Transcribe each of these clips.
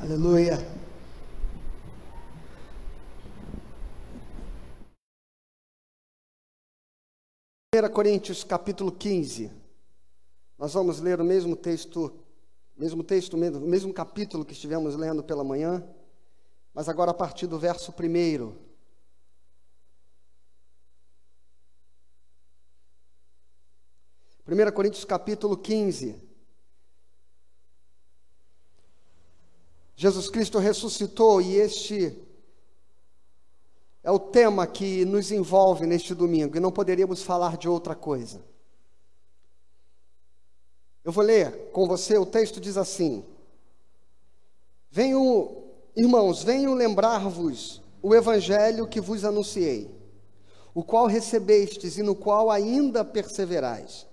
Aleluia. Coríntios capítulo 15. Nós vamos ler o mesmo texto, mesmo texto, mesmo, mesmo capítulo que estivemos lendo pela manhã, mas agora a partir do verso primeiro. Primeira Coríntios capítulo 15. Jesus Cristo ressuscitou e este é o tema que nos envolve neste domingo e não poderíamos falar de outra coisa. Eu vou ler com você, o texto diz assim: Venho, irmãos, venho lembrar-vos o evangelho que vos anunciei, o qual recebestes e no qual ainda perseverais.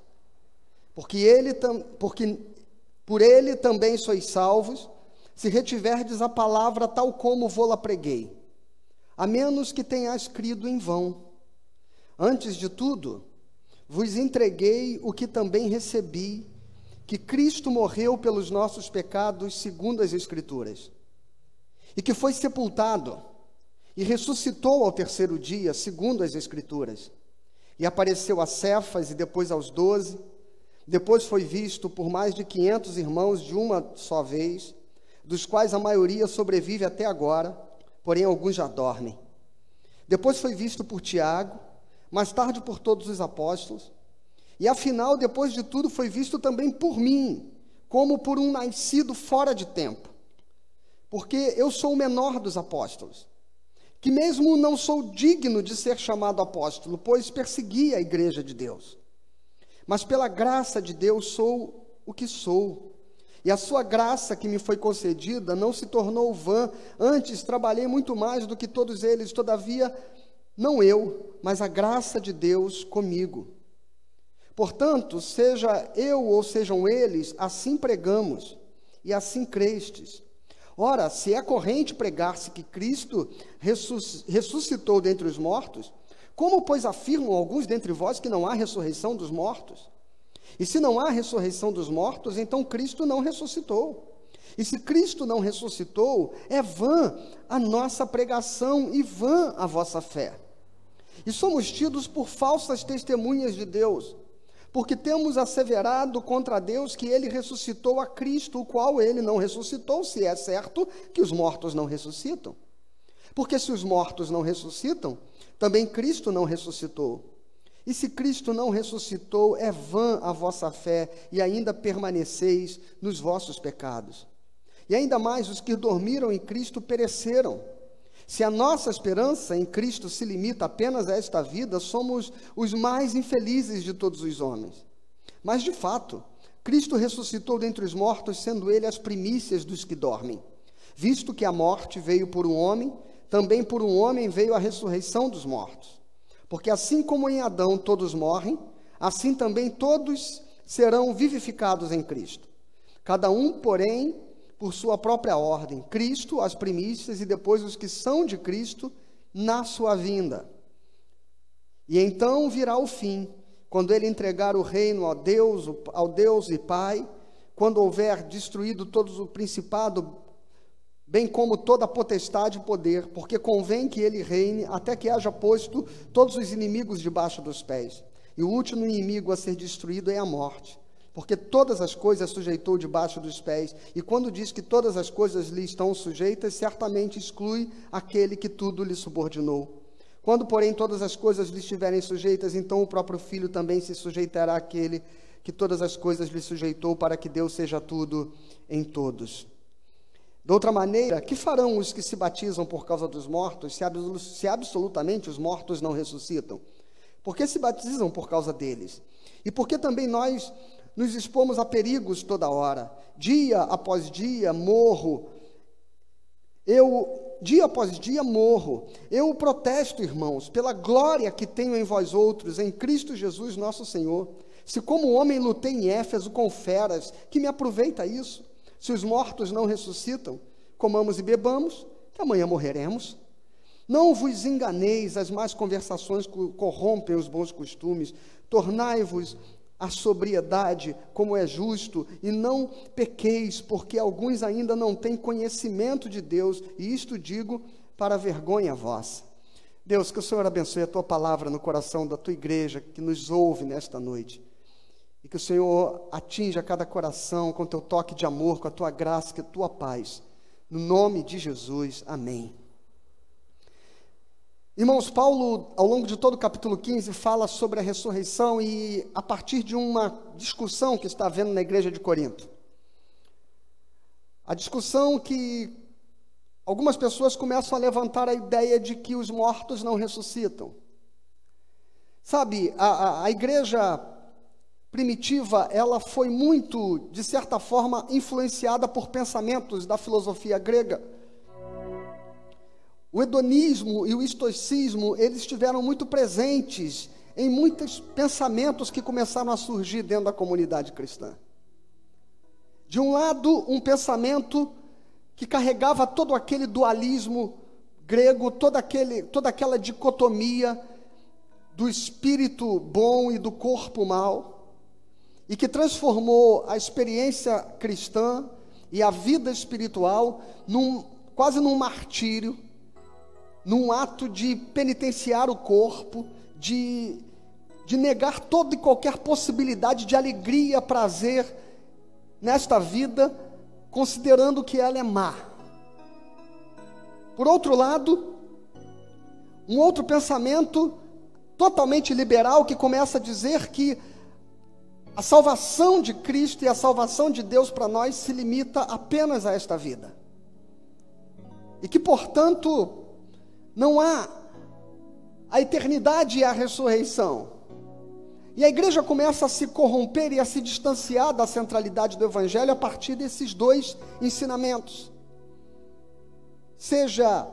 Porque ele porque por ele também sois salvos se retiverdes a palavra tal como vou-la preguei, a menos que tenhas crido em vão. Antes de tudo, vos entreguei o que também recebi, que Cristo morreu pelos nossos pecados, segundo as Escrituras, e que foi sepultado e ressuscitou ao terceiro dia, segundo as Escrituras, e apareceu a Cefas e depois aos doze, depois foi visto por mais de quinhentos irmãos de uma só vez, dos quais a maioria sobrevive até agora, porém alguns já dormem. Depois foi visto por Tiago, mais tarde por todos os apóstolos, e afinal, depois de tudo, foi visto também por mim, como por um nascido fora de tempo. Porque eu sou o menor dos apóstolos, que mesmo não sou digno de ser chamado apóstolo, pois persegui a igreja de Deus. Mas pela graça de Deus sou o que sou e a sua graça que me foi concedida não se tornou vã, antes trabalhei muito mais do que todos eles, todavia, não eu, mas a graça de Deus comigo. Portanto, seja eu ou sejam eles, assim pregamos, e assim crestes. Ora, se é corrente pregar-se que Cristo ressuscitou dentre os mortos, como, pois, afirmam alguns dentre vós que não há ressurreição dos mortos? E se não há ressurreição dos mortos, então Cristo não ressuscitou. E se Cristo não ressuscitou, é vã a nossa pregação e vã a vossa fé. E somos tidos por falsas testemunhas de Deus, porque temos asseverado contra Deus que ele ressuscitou a Cristo, o qual ele não ressuscitou, se é certo que os mortos não ressuscitam. Porque se os mortos não ressuscitam, também Cristo não ressuscitou. E se Cristo não ressuscitou, é vã a vossa fé e ainda permaneceis nos vossos pecados. E ainda mais os que dormiram em Cristo pereceram. Se a nossa esperança em Cristo se limita apenas a esta vida, somos os mais infelizes de todos os homens. Mas de fato, Cristo ressuscitou dentre os mortos, sendo ele as primícias dos que dormem. Visto que a morte veio por um homem, também por um homem veio a ressurreição dos mortos. Porque assim como em Adão todos morrem, assim também todos serão vivificados em Cristo. Cada um, porém, por sua própria ordem: Cristo, as primícias, e depois os que são de Cristo, na sua vinda. E então virá o fim, quando ele entregar o reino ao Deus, ao Deus e Pai, quando houver destruído todos o principado, bem como toda potestade e poder, porque convém que ele reine até que haja posto todos os inimigos debaixo dos pés. E o último inimigo a ser destruído é a morte, porque todas as coisas sujeitou debaixo dos pés, e quando diz que todas as coisas lhe estão sujeitas, certamente exclui aquele que tudo lhe subordinou. Quando, porém, todas as coisas lhe estiverem sujeitas, então o próprio filho também se sujeitará àquele que todas as coisas lhe sujeitou, para que Deus seja tudo em todos. De outra maneira, que farão os que se batizam por causa dos mortos, se, absolutamente os mortos não ressuscitam? Por que se batizam por causa deles? E por que também nós nos expomos a perigos toda hora? Dia após dia morro. Eu, dia após dia, morro. Eu protesto, irmãos, pela glória que tenho em vós outros, em Cristo Jesus nosso Senhor. Se como homem lutei em Éfeso com feras, que me aproveita isso? Se os mortos não ressuscitam, comamos e bebamos, que amanhã morreremos. Não vos enganeis, as más conversações corrompem os bons costumes. Tornai-vos a sobriedade, como é justo, e não pequeis, porque alguns ainda não têm conhecimento de Deus, e isto digo para vergonha vossa. Deus, que o Senhor abençoe a tua palavra no coração da tua igreja que nos ouve nesta noite. E que o Senhor atinja cada coração com teu toque de amor, com a tua graça, com a tua paz. No nome de Jesus, amém. Irmãos, Paulo, ao longo de todo o capítulo 15, fala sobre a ressurreição e a partir de uma discussão que está havendo na igreja de Corinto. A discussão que algumas pessoas começam a levantar a ideia de que os mortos não ressuscitam. Sabe, a, a, a igreja primitiva, ela foi muito, de certa forma, influenciada por pensamentos da filosofia grega. O hedonismo e o estoicismo, eles estiveram muito presentes em muitos pensamentos que começaram a surgir dentro da comunidade cristã. De um lado, um pensamento que carregava todo aquele dualismo grego, toda, aquele, toda aquela dicotomia do espírito bom e do corpo mau, e que transformou a experiência cristã e a vida espiritual num, quase num martírio, num ato de penitenciar o corpo, de, de negar toda e qualquer possibilidade de alegria, prazer nesta vida, considerando que ela é má. Por outro lado, um outro pensamento totalmente liberal que começa a dizer que a salvação de Cristo e a salvação de Deus para nós se limita apenas a esta vida. E que, portanto, não há a eternidade e a ressurreição. E a igreja começa a se corromper e a se distanciar da centralidade do Evangelho a partir desses dois ensinamentos. Seja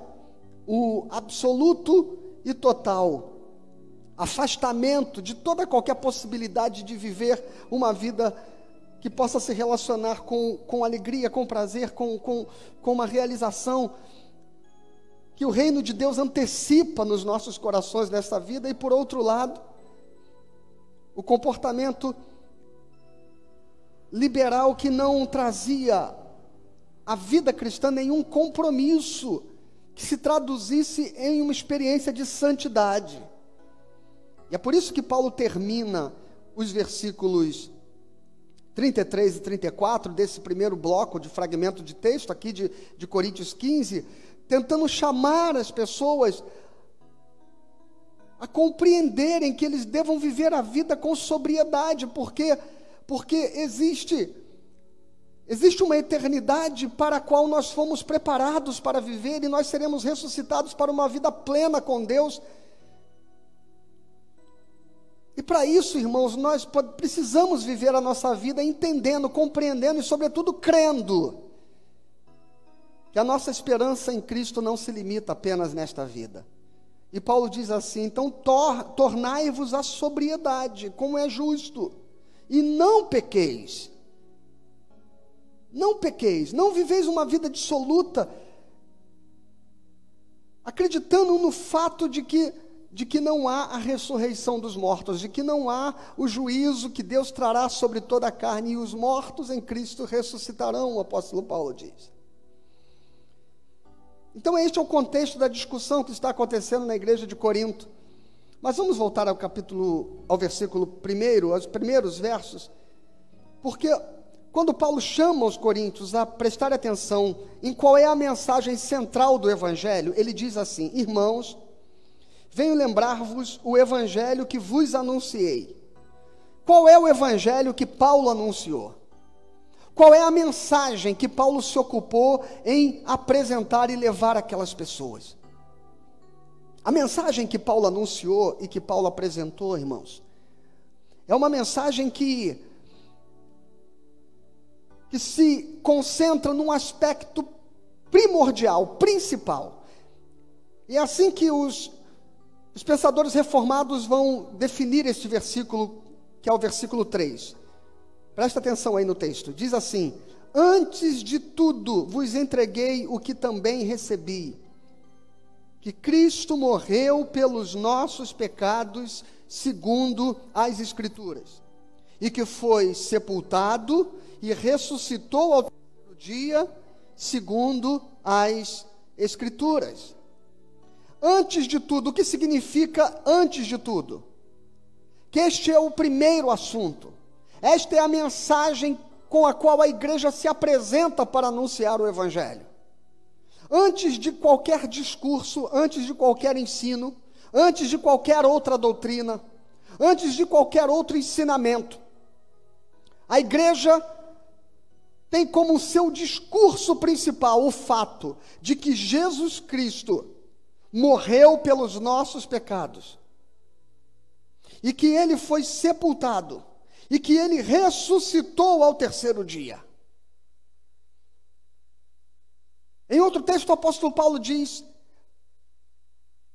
o absoluto e total afastamento de toda qualquer possibilidade de viver uma vida que possa se relacionar com, com alegria, com prazer, com, com, com uma realização que o reino de Deus antecipa nos nossos corações nessa vida, e por outro lado, o comportamento liberal que não trazia à vida cristã nenhum compromisso que se traduzisse em uma experiência de santidade. E é por isso que Paulo termina os versículos 33 e 34 desse primeiro bloco de fragmento de texto aqui de, de Coríntios 15, tentando chamar as pessoas a compreenderem que eles devam viver a vida com sobriedade, porque porque existe existe uma eternidade para a qual nós fomos preparados para viver e nós seremos ressuscitados para uma vida plena com Deus. E para isso, irmãos, nós precisamos viver a nossa vida entendendo, compreendendo e, sobretudo, crendo que a nossa esperança em Cristo não se limita apenas nesta vida. E Paulo diz assim: então tor tornai-vos a sobriedade, como é justo, e não pequeis. Não pequeis, não viveis uma vida dissoluta, acreditando no fato de que, de que não há a ressurreição dos mortos, de que não há o juízo que Deus trará sobre toda a carne, e os mortos em Cristo ressuscitarão, o apóstolo Paulo diz. Então, este é o contexto da discussão que está acontecendo na igreja de Corinto. Mas vamos voltar ao capítulo, ao versículo primeiro, aos primeiros versos, porque quando Paulo chama os coríntios a prestar atenção em qual é a mensagem central do evangelho, ele diz assim: Irmãos, venho lembrar-vos o evangelho que vos anunciei. Qual é o evangelho que Paulo anunciou? Qual é a mensagem que Paulo se ocupou em apresentar e levar aquelas pessoas? A mensagem que Paulo anunciou e que Paulo apresentou, irmãos, é uma mensagem que, que se concentra num aspecto primordial, principal. E é assim que os, os pensadores reformados vão definir este versículo, que é o versículo 3. Presta atenção aí no texto. Diz assim: Antes de tudo vos entreguei o que também recebi, que Cristo morreu pelos nossos pecados, segundo as Escrituras, e que foi sepultado e ressuscitou ao terceiro dia, segundo as Escrituras. Antes de tudo, o que significa antes de tudo? Que este é o primeiro assunto. Esta é a mensagem com a qual a igreja se apresenta para anunciar o Evangelho. Antes de qualquer discurso, antes de qualquer ensino, antes de qualquer outra doutrina, antes de qualquer outro ensinamento, a igreja tem como seu discurso principal o fato de que Jesus Cristo morreu pelos nossos pecados e que ele foi sepultado e que ele ressuscitou ao terceiro dia. Em outro texto, o apóstolo Paulo diz: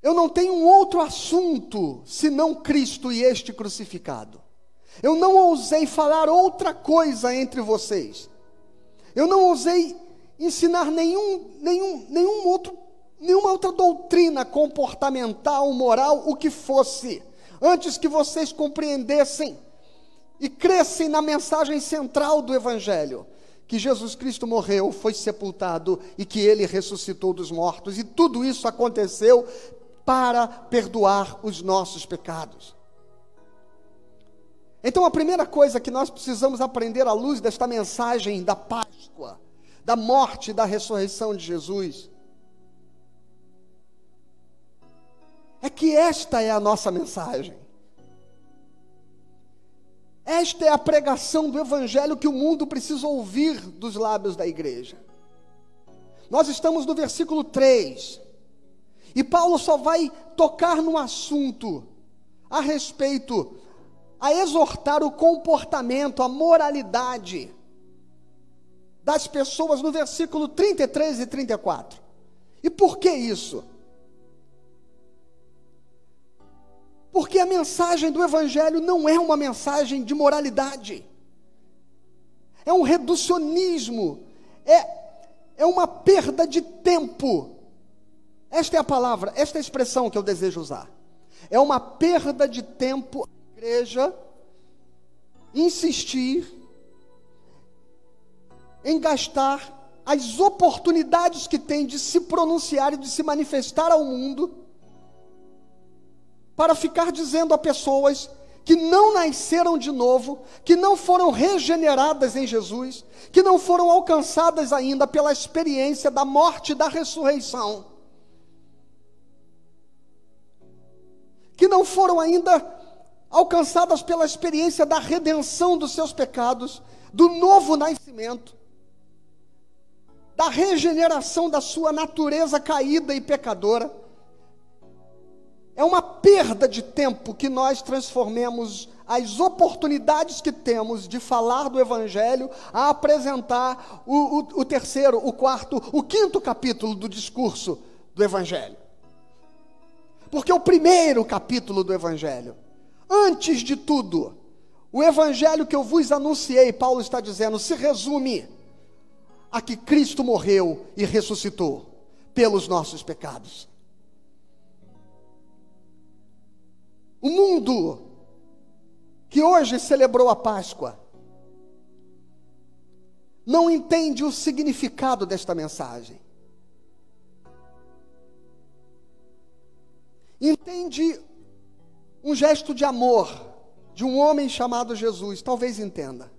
Eu não tenho um outro assunto senão Cristo e este crucificado. Eu não ousei falar outra coisa entre vocês eu não ousei ensinar nenhum, nenhum, nenhum outro, nenhuma outra doutrina comportamental, moral, o que fosse, antes que vocês compreendessem e crescem na mensagem central do Evangelho, que Jesus Cristo morreu, foi sepultado e que ele ressuscitou dos mortos, e tudo isso aconteceu para perdoar os nossos pecados. Então, a primeira coisa que nós precisamos aprender à luz desta mensagem da Páscoa, da morte e da ressurreição de Jesus, é que esta é a nossa mensagem. Esta é a pregação do Evangelho que o mundo precisa ouvir dos lábios da igreja. Nós estamos no versículo 3, e Paulo só vai tocar no assunto a respeito a exortar o comportamento, a moralidade das pessoas no versículo 33 e 34. E por que isso? Porque a mensagem do Evangelho não é uma mensagem de moralidade, é um reducionismo, é, é uma perda de tempo. Esta é a palavra, esta é a expressão que eu desejo usar. É uma perda de tempo igreja insistir em gastar as oportunidades que tem de se pronunciar e de se manifestar ao mundo para ficar dizendo a pessoas que não nasceram de novo, que não foram regeneradas em Jesus, que não foram alcançadas ainda pela experiência da morte e da ressurreição, que não foram ainda alcançadas pela experiência da redenção dos seus pecados, do novo nascimento, da regeneração da sua natureza caída e pecadora. É uma perda de tempo que nós transformemos as oportunidades que temos de falar do Evangelho a apresentar o, o, o terceiro, o quarto, o quinto capítulo do discurso do Evangelho. Porque o primeiro capítulo do Evangelho Antes de tudo, o evangelho que eu vos anunciei, Paulo está dizendo, se resume a que Cristo morreu e ressuscitou pelos nossos pecados. O mundo que hoje celebrou a Páscoa não entende o significado desta mensagem. Entende um gesto de amor de um homem chamado Jesus, talvez entenda.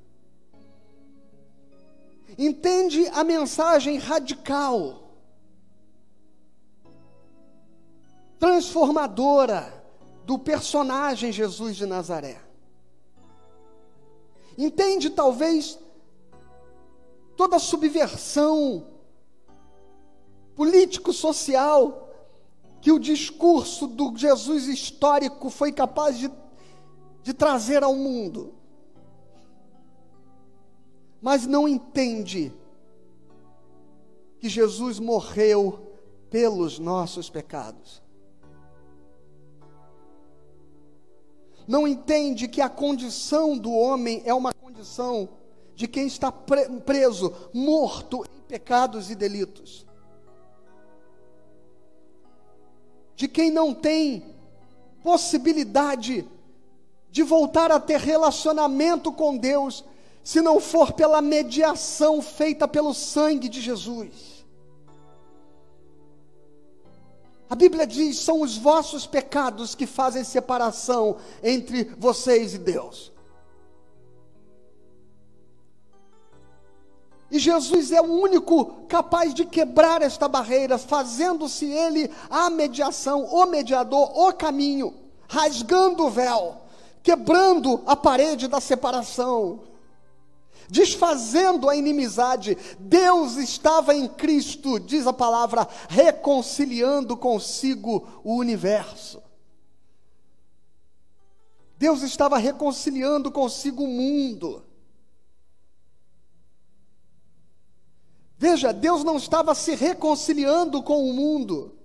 Entende a mensagem radical, transformadora do personagem Jesus de Nazaré. Entende talvez toda a subversão político-social que o discurso do Jesus histórico foi capaz de, de trazer ao mundo, mas não entende que Jesus morreu pelos nossos pecados. Não entende que a condição do homem é uma condição de quem está preso, morto em pecados e delitos. de quem não tem possibilidade de voltar a ter relacionamento com Deus se não for pela mediação feita pelo sangue de Jesus. A Bíblia diz: são os vossos pecados que fazem separação entre vocês e Deus. E Jesus é o único capaz de quebrar esta barreira, fazendo-se Ele a mediação, o mediador, o caminho, rasgando o véu, quebrando a parede da separação, desfazendo a inimizade. Deus estava em Cristo, diz a palavra, reconciliando consigo o universo. Deus estava reconciliando consigo o mundo. Veja, Deus não estava se reconciliando com o mundo.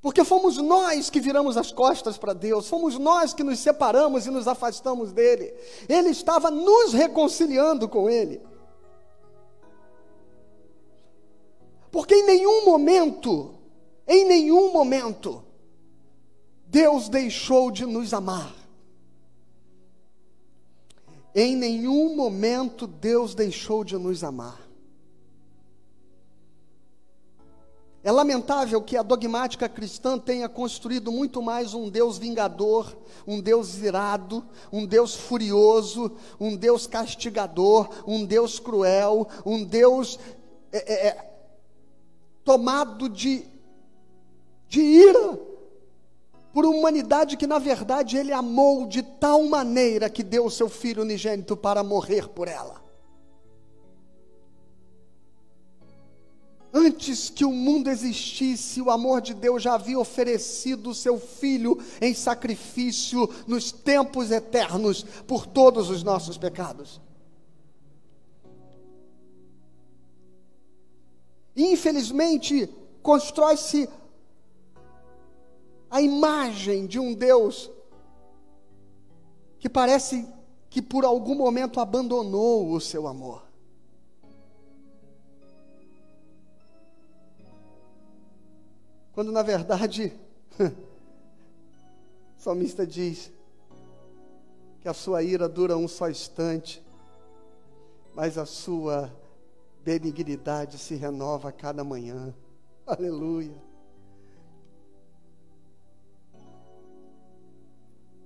Porque fomos nós que viramos as costas para Deus, fomos nós que nos separamos e nos afastamos dele. Ele estava nos reconciliando com ele. Porque em nenhum momento, em nenhum momento, Deus deixou de nos amar. Em nenhum momento Deus deixou de nos amar. É lamentável que a dogmática cristã tenha construído muito mais um Deus vingador, um Deus irado, um Deus furioso, um Deus castigador, um Deus cruel, um Deus é, é, é tomado de, de ira por uma humanidade que, na verdade, ele amou de tal maneira que deu o seu filho unigênito para morrer por ela. Antes que o mundo existisse, o amor de Deus já havia oferecido o seu filho em sacrifício nos tempos eternos por todos os nossos pecados. Infelizmente, constrói-se a imagem de um Deus que parece que por algum momento abandonou o seu amor. Quando na verdade, o salmista diz que a sua ira dura um só instante, mas a sua benignidade se renova a cada manhã. Aleluia.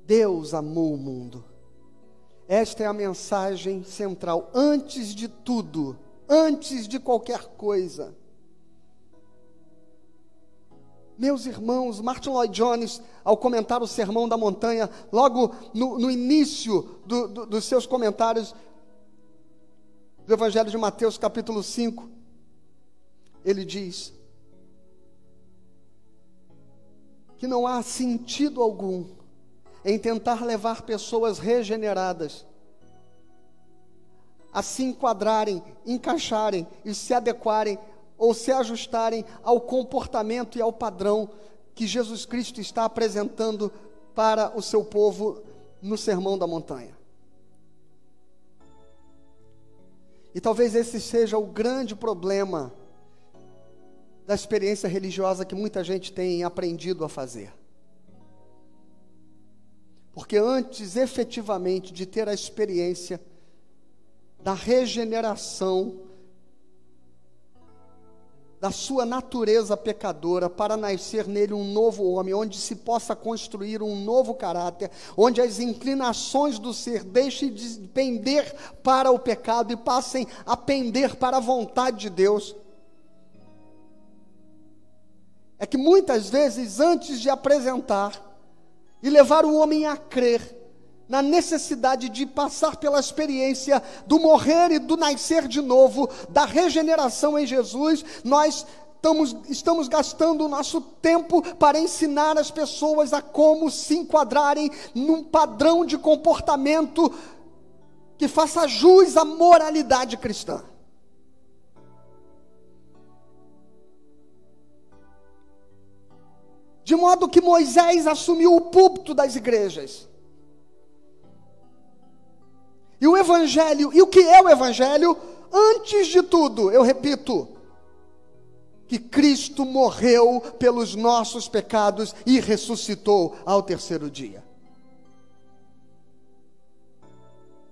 Deus amou o mundo. Esta é a mensagem central. Antes de tudo, antes de qualquer coisa. Meus irmãos, Martin Lloyd Jones, ao comentar o Sermão da Montanha, logo no, no início do, do, dos seus comentários do Evangelho de Mateus, capítulo 5, ele diz que não há sentido algum em tentar levar pessoas regeneradas a se enquadrarem, encaixarem e se adequarem ou se ajustarem ao comportamento e ao padrão que Jesus Cristo está apresentando para o seu povo no Sermão da Montanha. E talvez esse seja o grande problema da experiência religiosa que muita gente tem aprendido a fazer. Porque antes efetivamente de ter a experiência da regeneração da sua natureza pecadora para nascer nele um novo homem, onde se possa construir um novo caráter, onde as inclinações do ser deixem de pender para o pecado e passem a pender para a vontade de Deus. É que muitas vezes, antes de apresentar e levar o homem a crer na necessidade de passar pela experiência do morrer e do nascer de novo, da regeneração em Jesus, nós estamos, estamos gastando o nosso tempo para ensinar as pessoas a como se enquadrarem num padrão de comportamento que faça jus à moralidade cristã. De modo que Moisés assumiu o púlpito das igrejas. E o Evangelho, e o que é o Evangelho? Antes de tudo, eu repito, que Cristo morreu pelos nossos pecados e ressuscitou ao terceiro dia.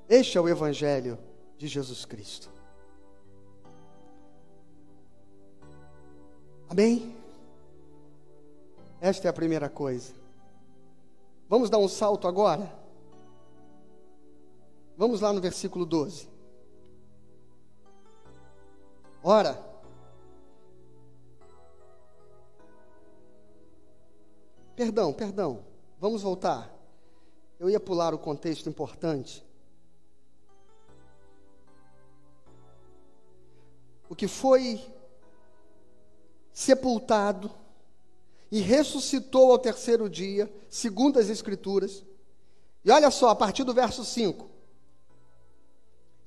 Este é o Evangelho de Jesus Cristo. Amém? Esta é a primeira coisa. Vamos dar um salto agora? Vamos lá no versículo 12. Ora, perdão, perdão, vamos voltar. Eu ia pular o contexto importante. O que foi sepultado e ressuscitou ao terceiro dia, segundo as Escrituras. E olha só, a partir do verso 5.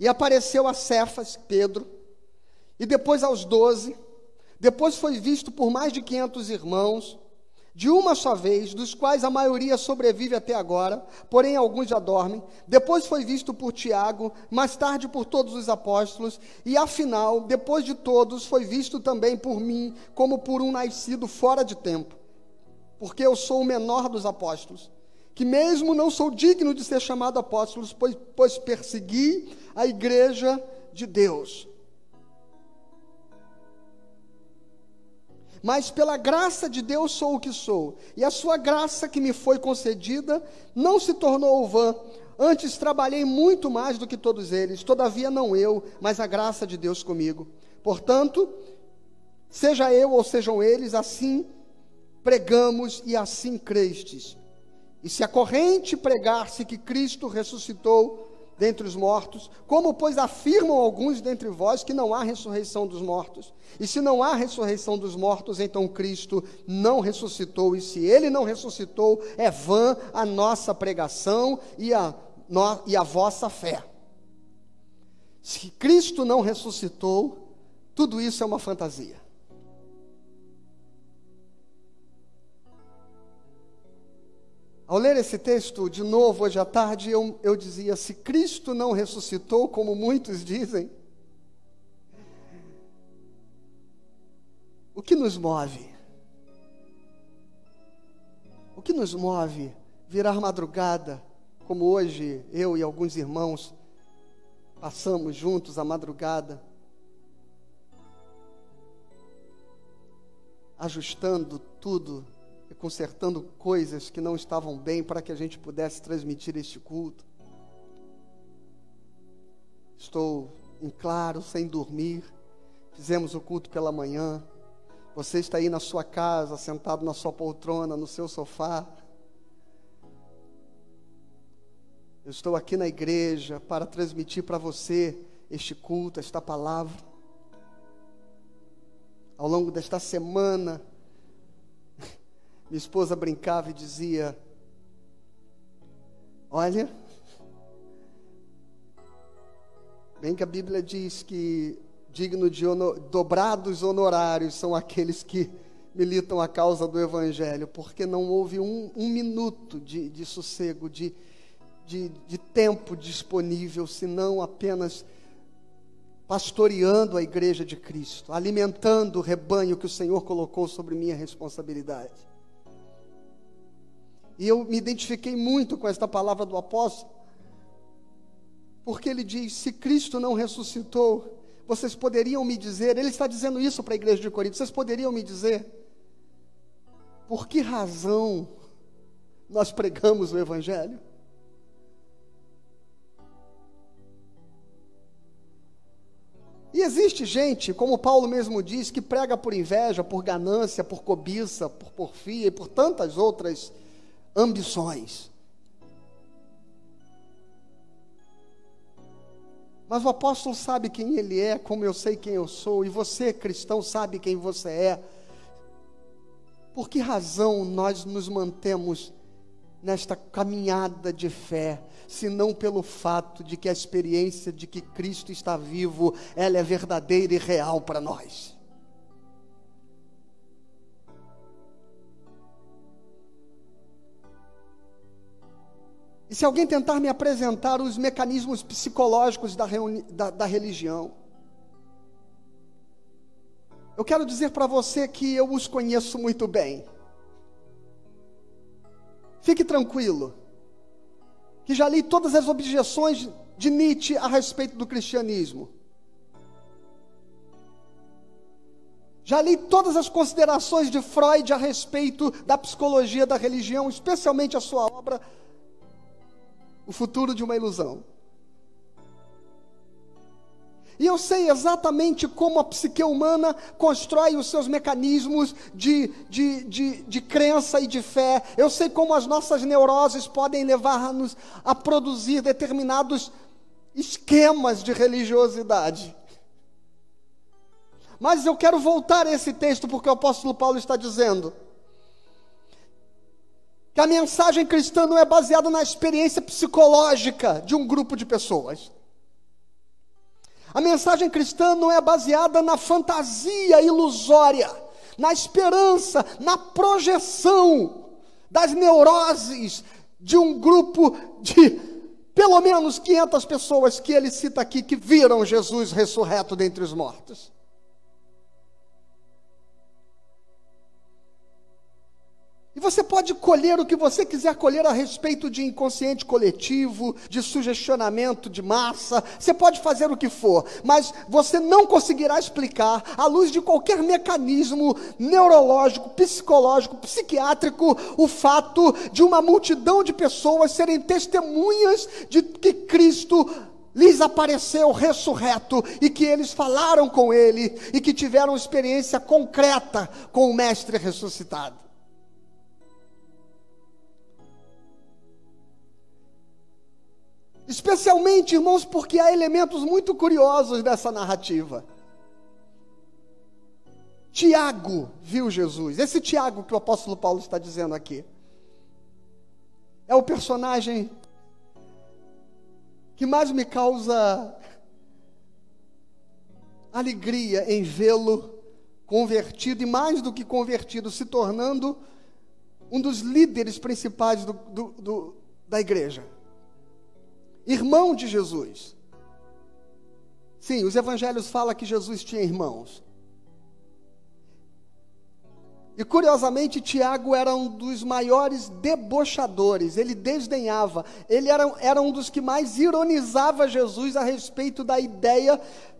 E apareceu a Cefas, Pedro, e depois aos doze, depois foi visto por mais de quinhentos irmãos, de uma só vez, dos quais a maioria sobrevive até agora, porém alguns já dormem. Depois foi visto por Tiago, mais tarde por todos os apóstolos, e afinal, depois de todos, foi visto também por mim, como por um nascido fora de tempo, porque eu sou o menor dos apóstolos, que mesmo não sou digno de ser chamado apóstolo, pois, pois persegui a igreja de Deus. mas pela graça de Deus sou o que sou. E a sua graça que me foi concedida não se tornou vã. Antes trabalhei muito mais do que todos eles, todavia não eu, mas a graça de Deus comigo. Portanto, seja eu ou sejam eles, assim pregamos e assim crestes. E se a corrente pregar-se que Cristo ressuscitou, dentre os mortos, como, pois, afirmam alguns dentre vós que não há ressurreição dos mortos. E se não há ressurreição dos mortos, então Cristo não ressuscitou. E se ele não ressuscitou, é vã a nossa pregação e a, no, e a vossa fé. Se Cristo não ressuscitou, tudo isso é uma fantasia. Ao ler esse texto de novo hoje à tarde, eu, eu dizia: se Cristo não ressuscitou, como muitos dizem, o que nos move? O que nos move virar madrugada, como hoje eu e alguns irmãos passamos juntos a madrugada, ajustando tudo consertando coisas que não estavam bem para que a gente pudesse transmitir este culto. Estou em claro, sem dormir. Fizemos o culto pela manhã. Você está aí na sua casa, sentado na sua poltrona, no seu sofá. Eu estou aqui na igreja para transmitir para você este culto, esta palavra. Ao longo desta semana, minha esposa brincava e dizia: Olha, bem que a Bíblia diz que digno de honor, dobrados honorários são aqueles que militam a causa do Evangelho, porque não houve um, um minuto de, de sossego, de, de, de tempo disponível, senão apenas pastoreando a igreja de Cristo, alimentando o rebanho que o Senhor colocou sobre minha responsabilidade. E eu me identifiquei muito com esta palavra do apóstolo, porque ele diz: se Cristo não ressuscitou, vocês poderiam me dizer, ele está dizendo isso para a igreja de Corinto, vocês poderiam me dizer, por que razão nós pregamos o Evangelho? E existe gente, como Paulo mesmo diz, que prega por inveja, por ganância, por cobiça, por porfia e por tantas outras ambições. Mas o apóstolo sabe quem ele é, como eu sei quem eu sou, e você, cristão, sabe quem você é. Por que razão nós nos mantemos nesta caminhada de fé, se não pelo fato de que a experiência de que Cristo está vivo, ela é verdadeira e real para nós? E se alguém tentar me apresentar os mecanismos psicológicos da, da, da religião, eu quero dizer para você que eu os conheço muito bem. Fique tranquilo, que já li todas as objeções de Nietzsche a respeito do cristianismo. Já li todas as considerações de Freud a respeito da psicologia da religião, especialmente a sua obra O Futuro de uma Ilusão. E eu sei exatamente como a psique humana constrói os seus mecanismos de, de, de, de crença e de fé. Eu sei como as nossas neuroses podem levar-nos a produzir determinados esquemas de religiosidade. Mas eu quero voltar a esse texto porque o apóstolo Paulo está dizendo que a mensagem cristã não é baseada na experiência psicológica de um grupo de pessoas. A mensagem cristã não é baseada na fantasia ilusória, na esperança, na projeção das neuroses de um grupo de pelo menos 500 pessoas que ele cita aqui que viram Jesus ressurreto dentre os mortos. E você pode colher o que você quiser colher a respeito de inconsciente coletivo, de sugestionamento de massa, você pode fazer o que for, mas você não conseguirá explicar, à luz de qualquer mecanismo neurológico, psicológico, psiquiátrico, o fato de uma multidão de pessoas serem testemunhas de que Cristo lhes apareceu ressurreto e que eles falaram com ele e que tiveram experiência concreta com o Mestre ressuscitado. Especialmente, irmãos, porque há elementos muito curiosos dessa narrativa. Tiago viu Jesus. Esse Tiago que o apóstolo Paulo está dizendo aqui. É o personagem que mais me causa alegria em vê-lo convertido, e mais do que convertido, se tornando um dos líderes principais do, do, do, da igreja irmão de Jesus. Sim, os evangelhos falam que Jesus tinha irmãos. E curiosamente, Tiago era um dos maiores debochadores, ele desdenhava, ele era, era um dos que mais ironizava Jesus a respeito da ideia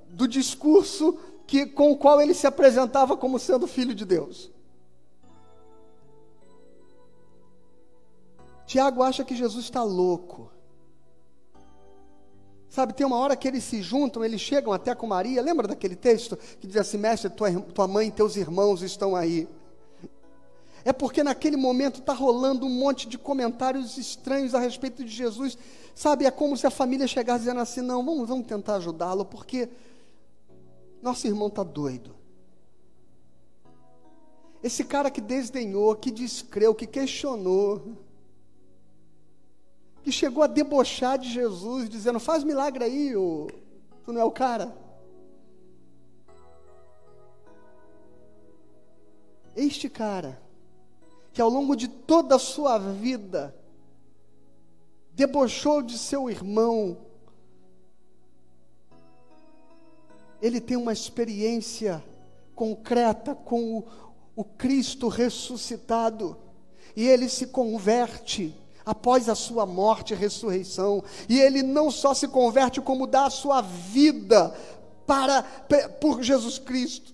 do discurso que, com o qual ele se apresentava como sendo filho de Deus. Tiago acha que Jesus está louco. Sabe, tem uma hora que eles se juntam, eles chegam até com Maria. Lembra daquele texto que diz assim: Mestre, tua, tua mãe e teus irmãos estão aí. É porque naquele momento está rolando um monte de comentários estranhos a respeito de Jesus. Sabe, é como se a família chegasse dizendo assim: Não, vamos, vamos tentar ajudá-lo, porque nosso irmão está doido. Esse cara que desdenhou, que descreu, que questionou que chegou a debochar de Jesus, dizendo: Faz milagre aí, ô, tu não é o cara. Este cara, que ao longo de toda a sua vida, debochou de seu irmão, ele tem uma experiência concreta com o, o Cristo ressuscitado, e ele se converte após a sua morte e ressurreição. E ele não só se converte, como dá a sua vida para por Jesus Cristo.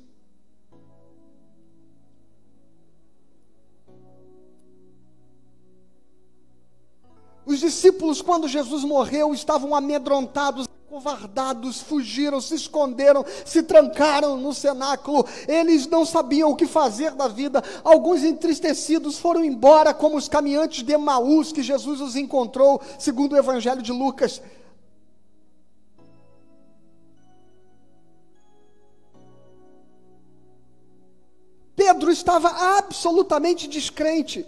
Os discípulos, quando Jesus morreu, estavam amedrontados covardados, fugiram, se esconderam, se trancaram no cenáculo. Eles não sabiam o que fazer da vida. Alguns entristecidos foram embora, como os caminhantes de Emaús que Jesus os encontrou, segundo o Evangelho de Lucas. Pedro estava absolutamente descrente.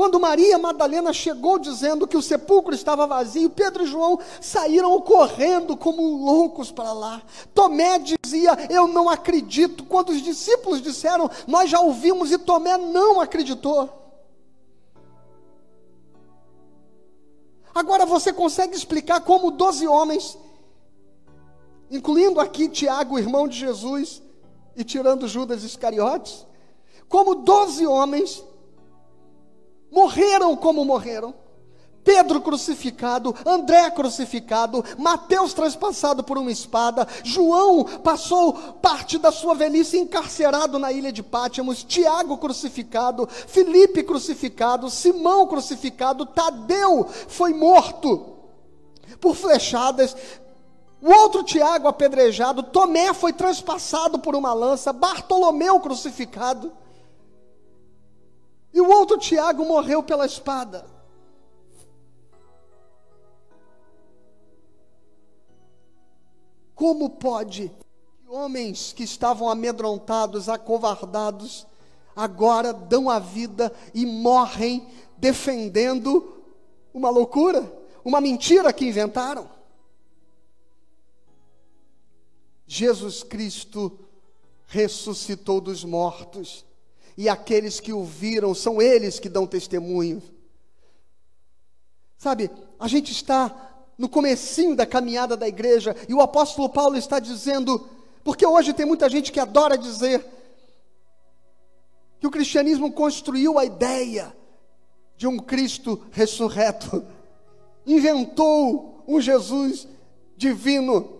Quando Maria Madalena chegou dizendo que o sepulcro estava vazio, Pedro e João saíram correndo como loucos para lá. Tomé dizia: Eu não acredito. Quando os discípulos disseram: Nós já ouvimos, e Tomé não acreditou. Agora você consegue explicar como doze homens, incluindo aqui Tiago, irmão de Jesus, e tirando Judas Iscariotes, como doze homens morreram como morreram. Pedro crucificado, André crucificado, Mateus transpassado por uma espada, João passou parte da sua velhice encarcerado na ilha de Pátimos, Tiago crucificado, Felipe crucificado, Simão crucificado, Tadeu foi morto por flechadas, o outro Tiago apedrejado, Tomé foi transpassado por uma lança, Bartolomeu crucificado, e o outro Tiago morreu pela espada. Como pode homens que estavam amedrontados, acovardados, agora dão a vida e morrem defendendo uma loucura, uma mentira que inventaram? Jesus Cristo ressuscitou dos mortos, e aqueles que o viram são eles que dão testemunho. Sabe, a gente está no comecinho da caminhada da igreja, e o apóstolo Paulo está dizendo, porque hoje tem muita gente que adora dizer que o cristianismo construiu a ideia de um Cristo ressurreto, inventou um Jesus divino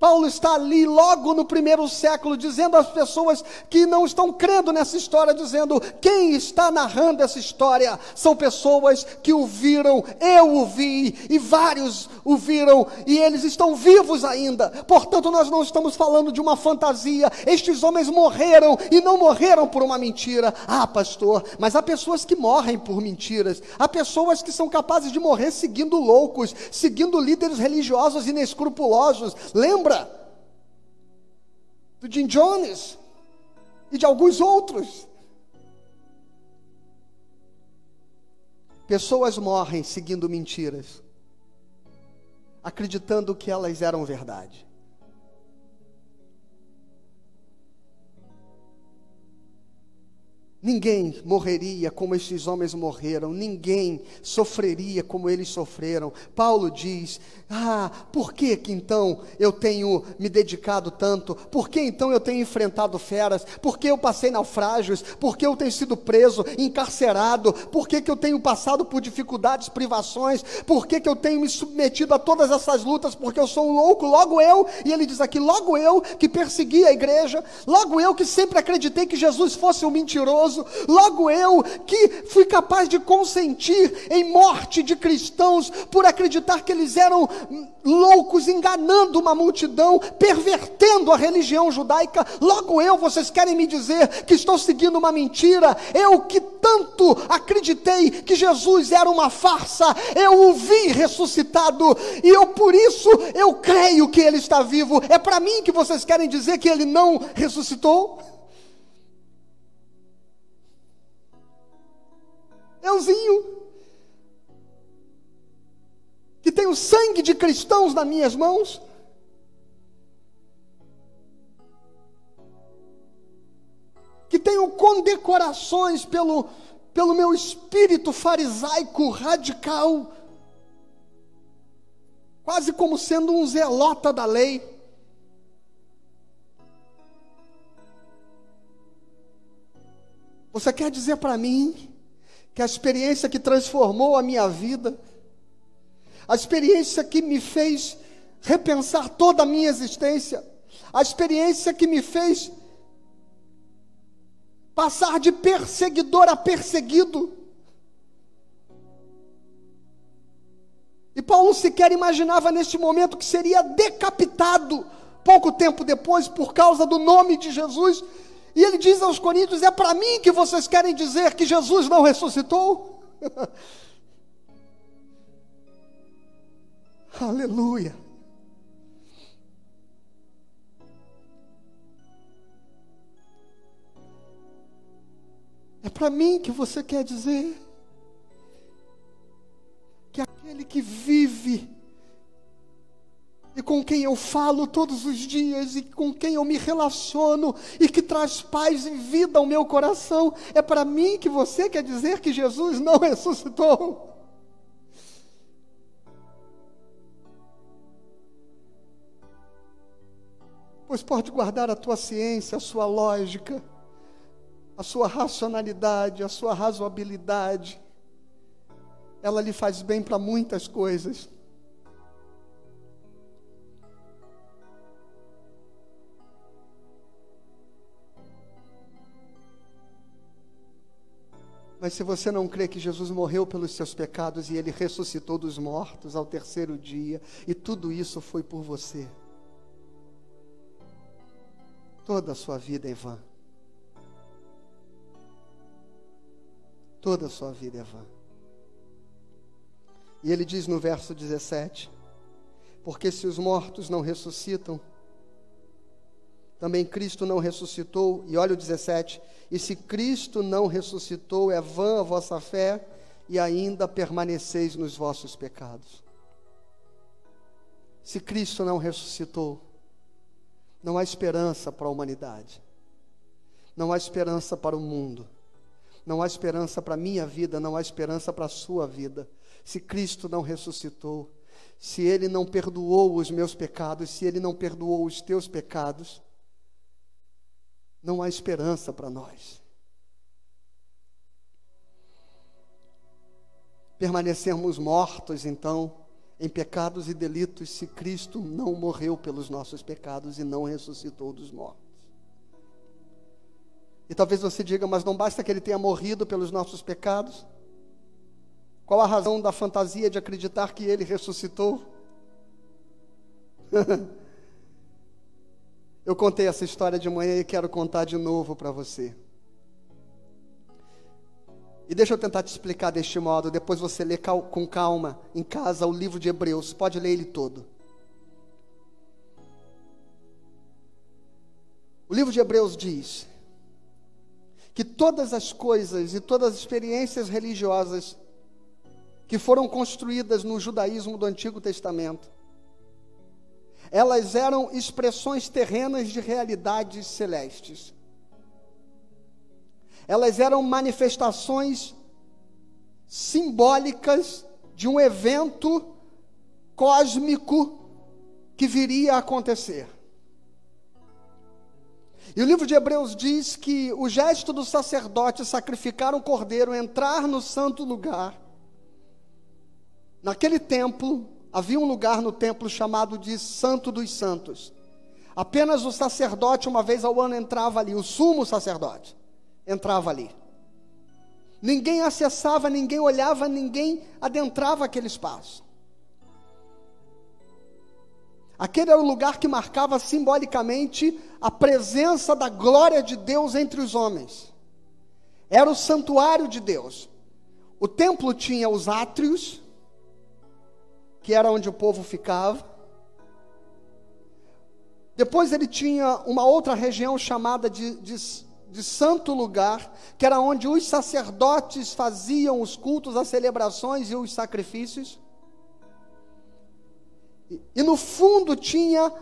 Paulo está ali logo no primeiro século, dizendo às pessoas que não estão crendo nessa história, dizendo: quem está narrando essa história são pessoas que o viram, eu o vi, e vários o viram, e eles estão vivos ainda. Portanto, nós não estamos falando de uma fantasia. Estes homens morreram e não morreram por uma mentira. Ah, pastor, mas há pessoas que morrem por mentiras, há pessoas que são capazes de morrer seguindo loucos, seguindo líderes religiosos inescrupulosos. Lembra? Lembra do Jim Jones e de alguns outros. Pessoas morrem seguindo mentiras, acreditando que elas eram verdade. Ninguém morreria como estes homens morreram, ninguém sofreria como eles sofreram. Paulo diz: Ah, por que que então eu tenho me dedicado tanto? Por que então eu tenho enfrentado feras? Por que eu passei naufrágios? Por que eu tenho sido preso, encarcerado? Por que que eu tenho passado por dificuldades, privações? Por que que eu tenho me submetido a todas essas lutas? Porque eu sou um louco, logo eu, e ele diz aqui: logo eu que persegui a igreja, logo eu que sempre acreditei que Jesus fosse um mentiroso logo eu que fui capaz de consentir em morte de cristãos por acreditar que eles eram loucos, enganando uma multidão, pervertendo a religião judaica, logo eu, vocês querem me dizer que estou seguindo uma mentira? Eu que tanto acreditei que Jesus era uma farsa, eu o vi ressuscitado e eu por isso eu creio que ele está vivo. É para mim que vocês querem dizer que ele não ressuscitou? Euzinho, que tem o sangue de cristãos nas minhas mãos. Que tenho condecorações pelo, pelo meu espírito farisaico radical, quase como sendo um zelota da lei. Você quer dizer para mim que a experiência que transformou a minha vida, a experiência que me fez repensar toda a minha existência, a experiência que me fez passar de perseguidor a perseguido. E Paulo sequer imaginava neste momento que seria decapitado pouco tempo depois por causa do nome de Jesus e ele diz aos Coríntios: É para mim que vocês querem dizer que Jesus não ressuscitou? Aleluia. É para mim que você quer dizer que aquele que vive com quem eu falo todos os dias e com quem eu me relaciono e que traz paz e vida ao meu coração, é para mim que você quer dizer que Jesus não ressuscitou? pois pode guardar a tua ciência, a sua lógica, a sua racionalidade, a sua razoabilidade. Ela lhe faz bem para muitas coisas. Mas se você não crê que Jesus morreu pelos seus pecados e ele ressuscitou dos mortos ao terceiro dia, e tudo isso foi por você, toda a sua vida é vã. Toda a sua vida é vã. E ele diz no verso 17: Porque se os mortos não ressuscitam, também Cristo não ressuscitou. E olha o 17: E se Cristo não ressuscitou, é vã a vossa fé e ainda permaneceis nos vossos pecados. Se Cristo não ressuscitou, não há esperança para a humanidade, não há esperança para o mundo, não há esperança para a minha vida, não há esperança para a sua vida. Se Cristo não ressuscitou, se Ele não perdoou os meus pecados, se Ele não perdoou os teus pecados, não há esperança para nós. Permanecermos mortos, então, em pecados e delitos, se Cristo não morreu pelos nossos pecados e não ressuscitou dos mortos. E talvez você diga, mas não basta que ele tenha morrido pelos nossos pecados? Qual a razão da fantasia de acreditar que ele ressuscitou? Eu contei essa história de manhã e quero contar de novo para você. E deixa eu tentar te explicar deste modo, depois você lê com calma em casa o livro de Hebreus, pode ler ele todo. O livro de Hebreus diz que todas as coisas e todas as experiências religiosas que foram construídas no judaísmo do Antigo Testamento elas eram expressões terrenas de realidades celestes. Elas eram manifestações simbólicas de um evento cósmico que viria a acontecer. E o livro de Hebreus diz que o gesto do sacerdote sacrificar um cordeiro, entrar no santo lugar, naquele templo, Havia um lugar no templo chamado de Santo dos Santos. Apenas o sacerdote, uma vez ao ano, entrava ali, o sumo sacerdote entrava ali. Ninguém acessava, ninguém olhava, ninguém adentrava aquele espaço. Aquele era o lugar que marcava simbolicamente a presença da glória de Deus entre os homens. Era o santuário de Deus. O templo tinha os átrios, que era onde o povo ficava. Depois ele tinha uma outra região chamada de, de, de, santo lugar, que era onde os sacerdotes faziam os cultos, as celebrações e os sacrifícios. E, e no fundo tinha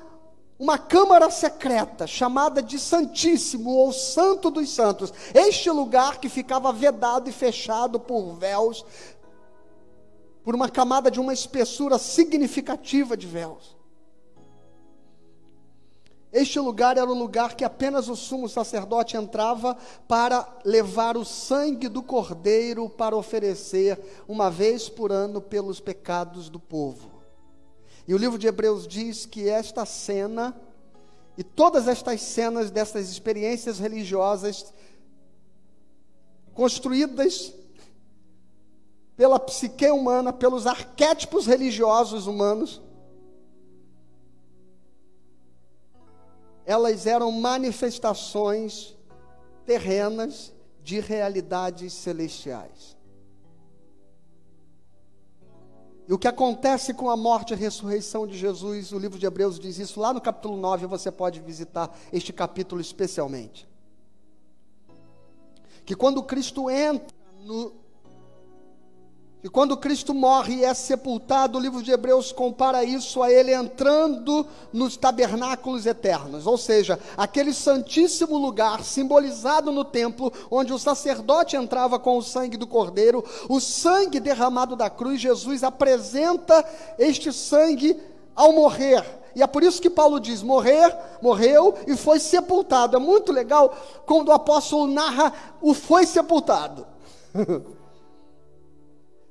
uma câmara secreta chamada de Santíssimo ou Santo dos Santos. Este lugar que ficava vedado e fechado por véus, por uma camada de uma espessura significativa de véus. Este lugar era o lugar que apenas o sumo sacerdote entrava para levar o sangue do cordeiro para oferecer uma vez por ano pelos pecados do povo. E o livro de Hebreus diz que esta cena e todas estas cenas dessas experiências religiosas construídas pela psique humana, pelos arquétipos religiosos humanos. Elas eram manifestações terrenas de realidades celestiais. E o que acontece com a morte e ressurreição de Jesus, o livro de Hebreus diz isso, lá no capítulo 9 você pode visitar este capítulo especialmente. Que quando Cristo entra no, e quando Cristo morre e é sepultado, o livro de Hebreus compara isso a ele entrando nos tabernáculos eternos, ou seja, aquele santíssimo lugar simbolizado no templo, onde o sacerdote entrava com o sangue do cordeiro, o sangue derramado da cruz, Jesus apresenta este sangue ao morrer E é por isso que Paulo diz: morrer, morreu e foi sepultado. É muito legal quando o apóstolo narra o foi sepultado.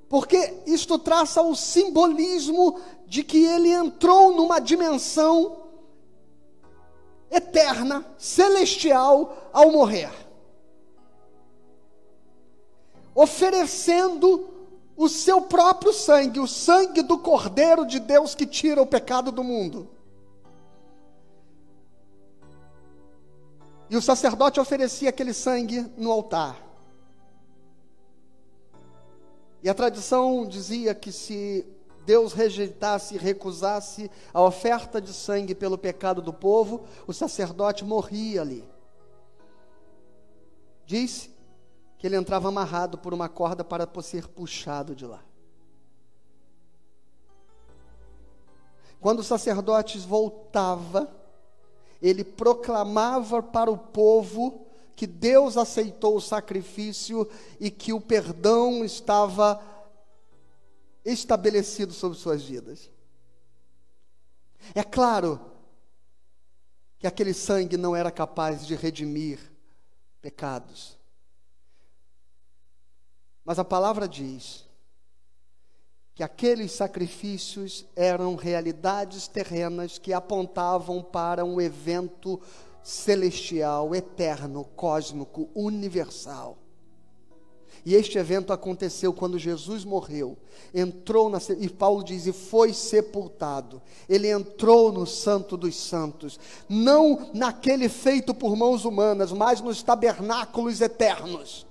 Porque isto traça o simbolismo de que ele entrou numa dimensão eterna, celestial, ao morrer. Oferecendo o seu próprio sangue, o sangue do Cordeiro de Deus que tira o pecado do mundo. E o sacerdote oferecia aquele sangue no altar. E a tradição dizia que se Deus rejeitasse e recusasse a oferta de sangue pelo pecado do povo, o sacerdote morria ali. Disse que ele entrava amarrado por uma corda para ser puxado de lá. Quando o sacerdote voltava, ele proclamava para o povo que Deus aceitou o sacrifício e que o perdão estava estabelecido sobre suas vidas. É claro que aquele sangue não era capaz de redimir pecados. Mas a palavra diz que aqueles sacrifícios eram realidades terrenas que apontavam para um evento celestial, eterno, cósmico, universal. E este evento aconteceu quando Jesus morreu, entrou na e Paulo diz e foi sepultado. Ele entrou no santo dos santos, não naquele feito por mãos humanas, mas nos tabernáculos eternos.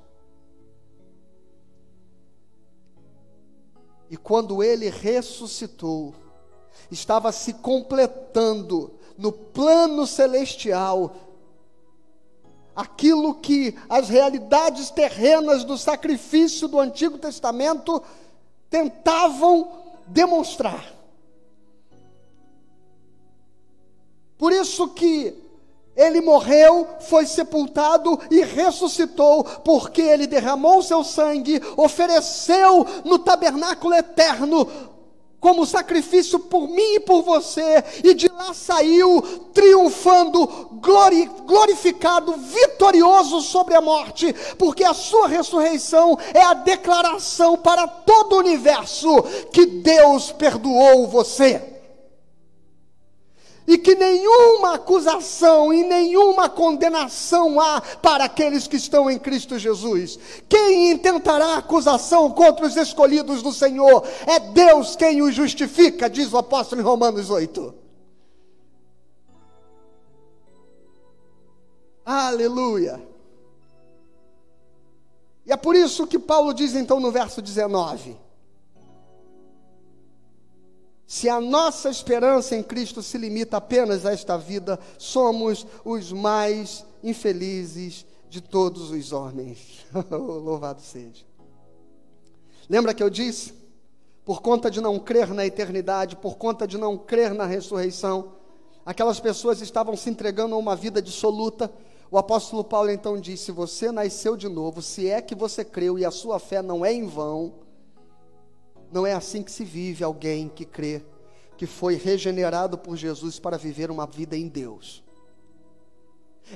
E quando ele ressuscitou, estava se completando no plano celestial aquilo que as realidades terrenas do sacrifício do Antigo Testamento tentavam demonstrar. Por isso que ele morreu, foi sepultado e ressuscitou, porque ele derramou seu sangue, ofereceu no tabernáculo eterno como sacrifício por mim e por você, e de lá saiu triunfando, glori, glorificado, vitorioso sobre a morte, porque a sua ressurreição é a declaração para todo o universo que Deus perdoou você e que nenhuma acusação e nenhuma condenação há para aqueles que estão em Cristo Jesus. Quem intentará acusação contra os escolhidos do Senhor? É Deus quem os justifica, diz o apóstolo em Romanos 8. Aleluia. E é por isso que Paulo diz então no verso 19: se a nossa esperança em Cristo se limita apenas a esta vida, somos os mais infelizes de todos os homens. Louvado seja. Lembra que eu disse? Por conta de não crer na eternidade, por conta de não crer na ressurreição, aquelas pessoas estavam se entregando a uma vida dissoluta. O apóstolo Paulo então disse: Você nasceu de novo, se é que você creu e a sua fé não é em vão, não é assim que se vive alguém que crê que foi regenerado por Jesus para viver uma vida em Deus.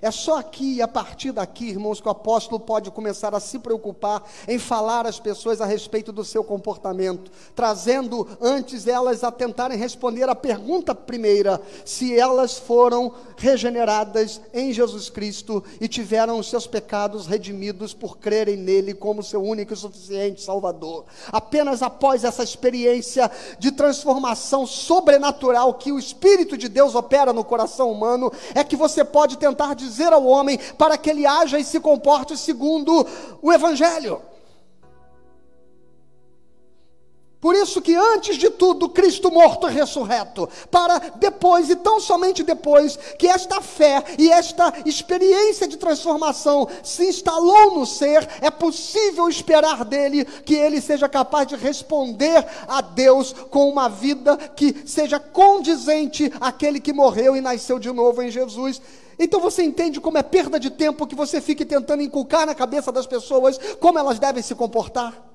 É só aqui e a partir daqui, irmãos, que o apóstolo pode começar a se preocupar em falar às pessoas a respeito do seu comportamento, trazendo antes elas a tentarem responder a pergunta primeira: se elas foram regeneradas em Jesus Cristo e tiveram os seus pecados redimidos por crerem nele como seu único e suficiente Salvador. Apenas após essa experiência de transformação sobrenatural que o Espírito de Deus opera no coração humano, é que você pode tentar dizer ao homem para que ele haja e se comporte segundo o Evangelho. Por isso que antes de tudo, Cristo morto e ressurreto, para depois e tão somente depois que esta fé e esta experiência de transformação se instalou no ser, é possível esperar dele que ele seja capaz de responder a Deus com uma vida que seja condizente àquele que morreu e nasceu de novo em Jesus. Então você entende como é perda de tempo que você fique tentando inculcar na cabeça das pessoas como elas devem se comportar?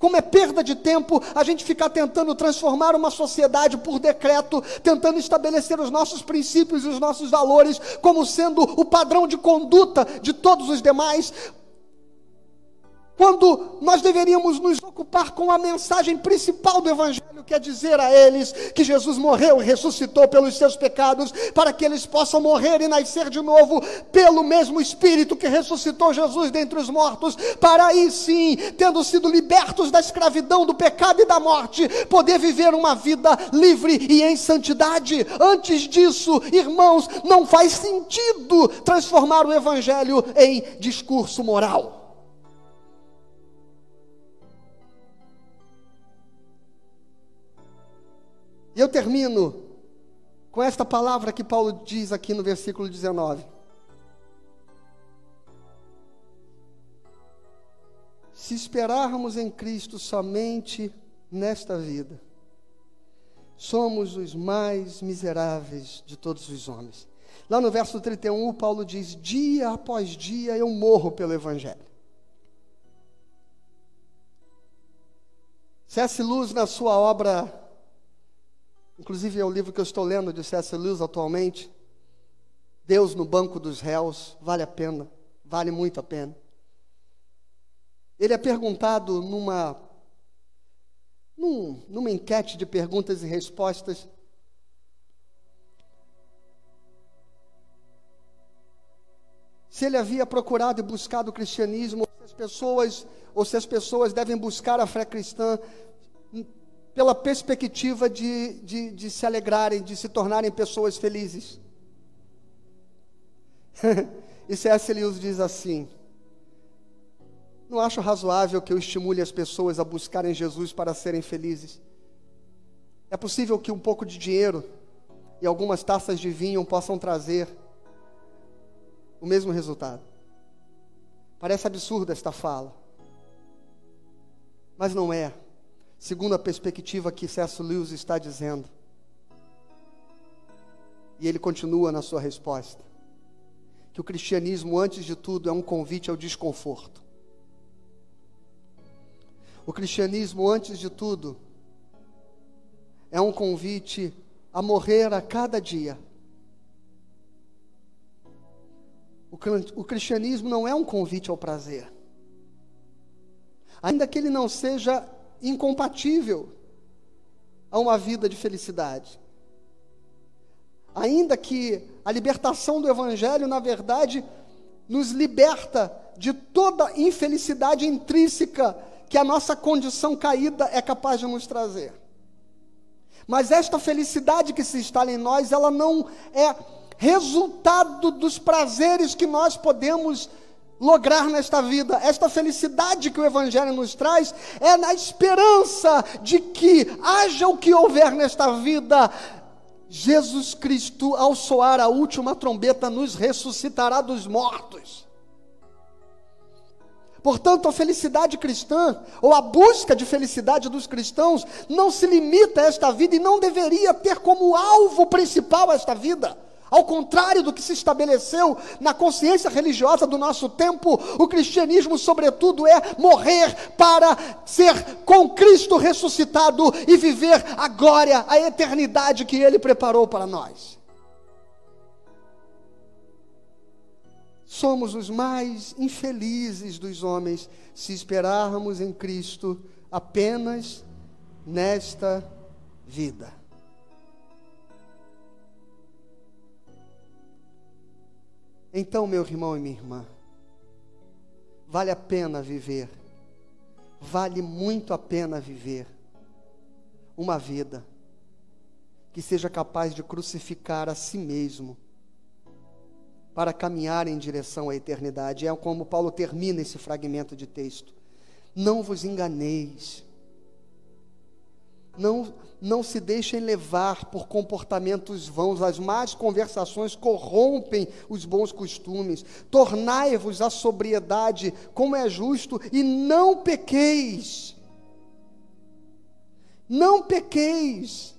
Como é perda de tempo a gente ficar tentando transformar uma sociedade por decreto, tentando estabelecer os nossos princípios e os nossos valores como sendo o padrão de conduta de todos os demais, quando nós deveríamos nos ocupar com a mensagem principal do Evangelho, que é dizer a eles que Jesus morreu e ressuscitou pelos seus pecados, para que eles possam morrer e nascer de novo pelo mesmo Espírito que ressuscitou Jesus dentre os mortos, para aí sim, tendo sido libertos da escravidão, do pecado e da morte, poder viver uma vida livre e em santidade. Antes disso, irmãos, não faz sentido transformar o Evangelho em discurso moral. E eu termino com esta palavra que Paulo diz aqui no versículo 19. Se esperarmos em Cristo somente nesta vida, somos os mais miseráveis de todos os homens. Lá no verso 31, Paulo diz: Dia após dia eu morro pelo Evangelho. C.S. Luz, na sua obra Inclusive é o livro que eu estou lendo de C.S. Lewis atualmente. Deus no banco dos réus, vale a pena, vale muito a pena. Ele é perguntado numa num, numa enquete de perguntas e respostas se ele havia procurado e buscado o cristianismo, se as pessoas, ou se as pessoas devem buscar a fé cristã pela perspectiva de, de, de se alegrarem, de se tornarem pessoas felizes. e C.S. Lewis diz assim: Não acho razoável que eu estimule as pessoas a buscarem Jesus para serem felizes. É possível que um pouco de dinheiro e algumas taças de vinho possam trazer o mesmo resultado. Parece absurda esta fala, mas não é segundo a perspectiva que C.S. Lewis está dizendo. E ele continua na sua resposta: que o cristianismo, antes de tudo, é um convite ao desconforto. O cristianismo, antes de tudo, é um convite a morrer a cada dia. O cristianismo não é um convite ao prazer. Ainda que ele não seja incompatível a uma vida de felicidade. Ainda que a libertação do Evangelho, na verdade, nos liberta de toda infelicidade intrínseca que a nossa condição caída é capaz de nos trazer. Mas esta felicidade que se instala em nós, ela não é resultado dos prazeres que nós podemos lograr nesta vida. Esta felicidade que o Evangelho nos traz é na esperança de que, haja o que houver nesta vida, Jesus Cristo, ao soar a última trombeta, nos ressuscitará dos mortos. Portanto, a felicidade cristã, ou a busca de felicidade dos cristãos, não se limita a esta vida e não deveria ter como alvo principal esta vida. Ao contrário do que se estabeleceu na consciência religiosa do nosso tempo, o cristianismo, sobretudo, é morrer para ser com Cristo ressuscitado e viver a glória, a eternidade que Ele preparou para nós. Somos os mais infelizes dos homens se esperarmos em Cristo apenas nesta vida. Então, meu irmão e minha irmã, vale a pena viver, vale muito a pena viver uma vida que seja capaz de crucificar a si mesmo para caminhar em direção à eternidade. É como Paulo termina esse fragmento de texto. Não vos enganeis. Não, não se deixem levar por comportamentos vãos, as más conversações corrompem os bons costumes. Tornai-vos a sobriedade, como é justo, e não pequeis. Não pequeis.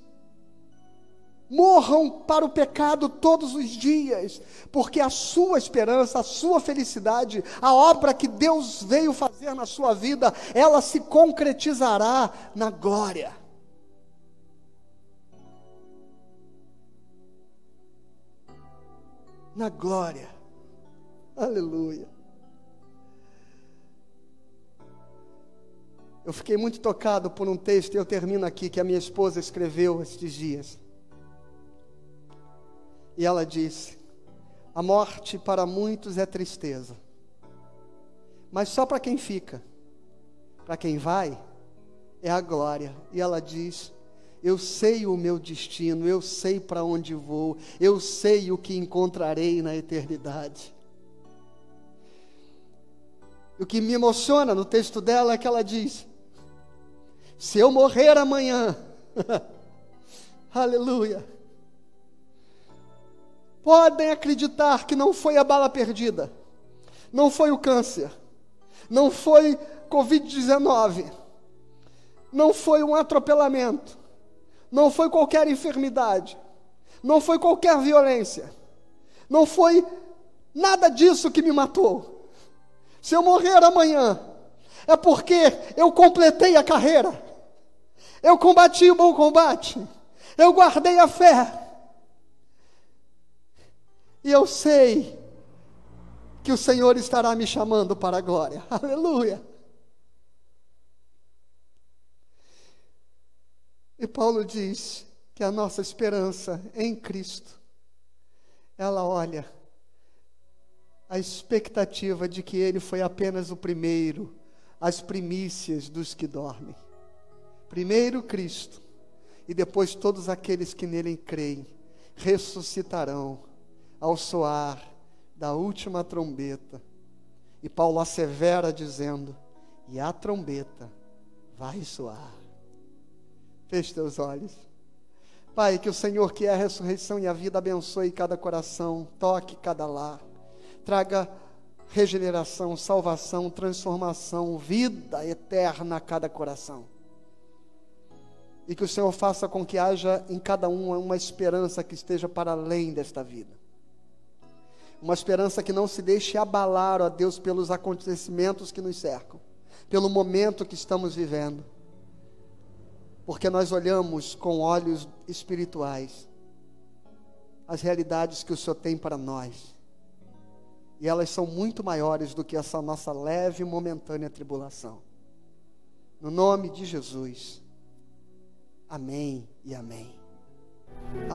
morram para o pecado todos os dias, porque a sua esperança, a sua felicidade, a obra que Deus veio fazer na sua vida, ela se concretizará na glória. Na glória. Aleluia. Eu fiquei muito tocado por um texto, e eu termino aqui, que a minha esposa escreveu estes dias. E ela disse: A morte para muitos é tristeza, mas só para quem fica. Para quem vai, é a glória. E ela diz: Eu sei o meu destino, eu sei para onde vou, eu sei o que encontrarei na eternidade. O que me emociona no texto dela é que ela diz: Se eu morrer amanhã, aleluia podem acreditar que não foi a bala perdida, não foi o câncer, não foi Covid-19, não foi um atropelamento, não foi qualquer enfermidade, não foi qualquer violência, não foi nada disso que me matou. Se eu morrer amanhã, é porque eu completei a carreira, eu combati o bom combate, eu guardei a fé, e eu sei que o Senhor estará me chamando para a glória. Aleluia. E Paulo diz que a nossa esperança em Cristo, ela olha a expectativa de que Ele foi apenas o primeiro, as primícias dos que dormem. Primeiro Cristo, e depois todos aqueles que nele creem, ressuscitarão ao soar da última trombeta. E Paulo assevera dizendo: E a trombeta vai soar. Feche teus olhos. Pai, que o Senhor, que é a ressurreição e a vida, abençoe cada coração, toque cada lar, traga regeneração, salvação, transformação, vida eterna a cada coração. E que o Senhor faça com que haja em cada um uma esperança que esteja para além desta vida uma esperança que não se deixe abalar, ó Deus, pelos acontecimentos que nos cercam, pelo momento que estamos vivendo. Porque nós olhamos com olhos espirituais as realidades que o Senhor tem para nós. E elas são muito maiores do que essa nossa leve e momentânea tribulação. No nome de Jesus. Amém e amém.